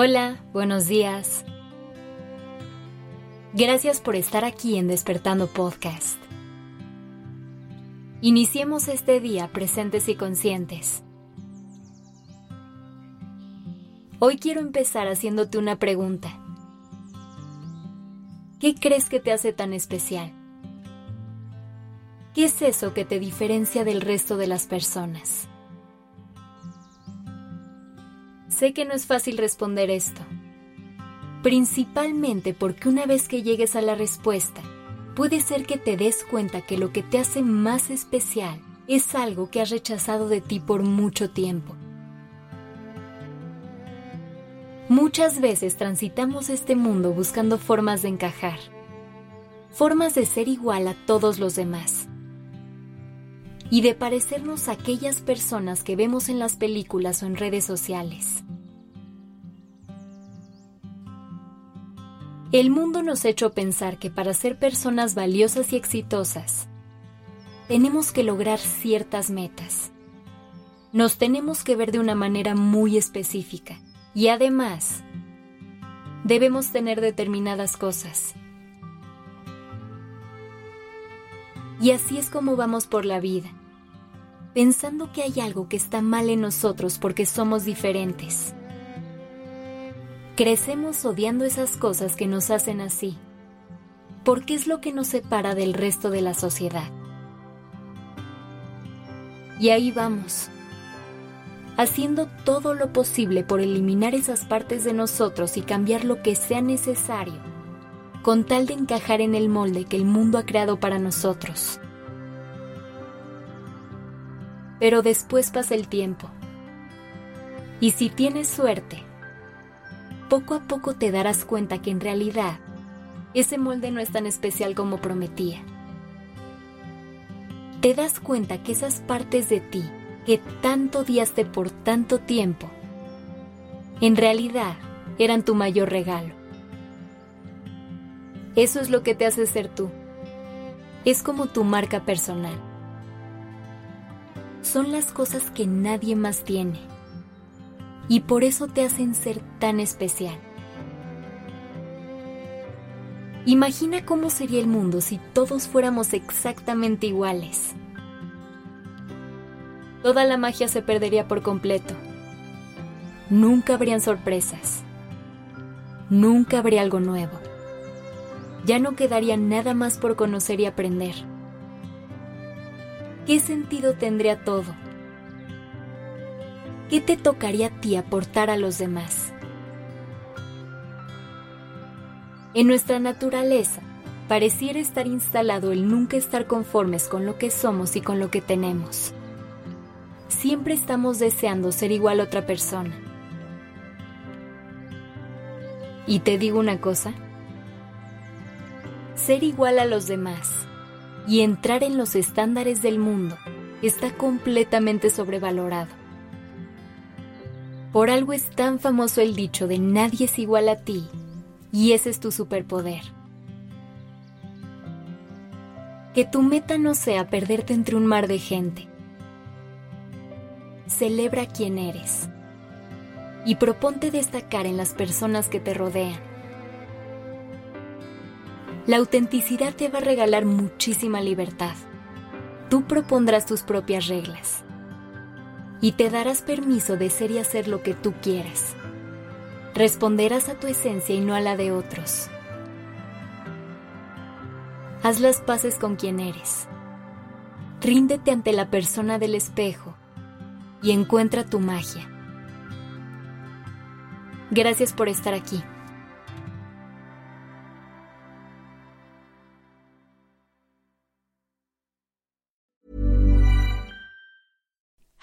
Hola, buenos días. Gracias por estar aquí en Despertando Podcast. Iniciemos este día presentes y conscientes. Hoy quiero empezar haciéndote una pregunta. ¿Qué crees que te hace tan especial? ¿Qué es eso que te diferencia del resto de las personas? Sé que no es fácil responder esto, principalmente porque una vez que llegues a la respuesta, puede ser que te des cuenta que lo que te hace más especial es algo que has rechazado de ti por mucho tiempo. Muchas veces transitamos este mundo buscando formas de encajar, formas de ser igual a todos los demás y de parecernos a aquellas personas que vemos en las películas o en redes sociales. El mundo nos ha hecho pensar que para ser personas valiosas y exitosas, tenemos que lograr ciertas metas. Nos tenemos que ver de una manera muy específica y además debemos tener determinadas cosas. Y así es como vamos por la vida, pensando que hay algo que está mal en nosotros porque somos diferentes. Crecemos odiando esas cosas que nos hacen así, porque es lo que nos separa del resto de la sociedad. Y ahí vamos, haciendo todo lo posible por eliminar esas partes de nosotros y cambiar lo que sea necesario, con tal de encajar en el molde que el mundo ha creado para nosotros. Pero después pasa el tiempo. Y si tienes suerte, poco a poco te darás cuenta que en realidad ese molde no es tan especial como prometía. Te das cuenta que esas partes de ti que tanto odiaste por tanto tiempo, en realidad eran tu mayor regalo. Eso es lo que te hace ser tú. Es como tu marca personal son las cosas que nadie más tiene. Y por eso te hacen ser tan especial. Imagina cómo sería el mundo si todos fuéramos exactamente iguales. Toda la magia se perdería por completo. Nunca habrían sorpresas. Nunca habría algo nuevo. Ya no quedaría nada más por conocer y aprender. ¿qué sentido tendría todo? ¿Qué te tocaría a ti aportar a los demás? En nuestra naturaleza, pareciera estar instalado el nunca estar conformes con lo que somos y con lo que tenemos. Siempre estamos deseando ser igual a otra persona. Y te digo una cosa, ser igual a los demás y entrar en los estándares del mundo está completamente sobrevalorado. Por algo es tan famoso el dicho de nadie es igual a ti y ese es tu superpoder. Que tu meta no sea perderte entre un mar de gente. Celebra quién eres y proponte destacar en las personas que te rodean. La autenticidad te va a regalar muchísima libertad. Tú propondrás tus propias reglas y te darás permiso de ser y hacer lo que tú quieras. Responderás a tu esencia y no a la de otros. Haz las paces con quien eres. Ríndete ante la persona del espejo y encuentra tu magia. Gracias por estar aquí.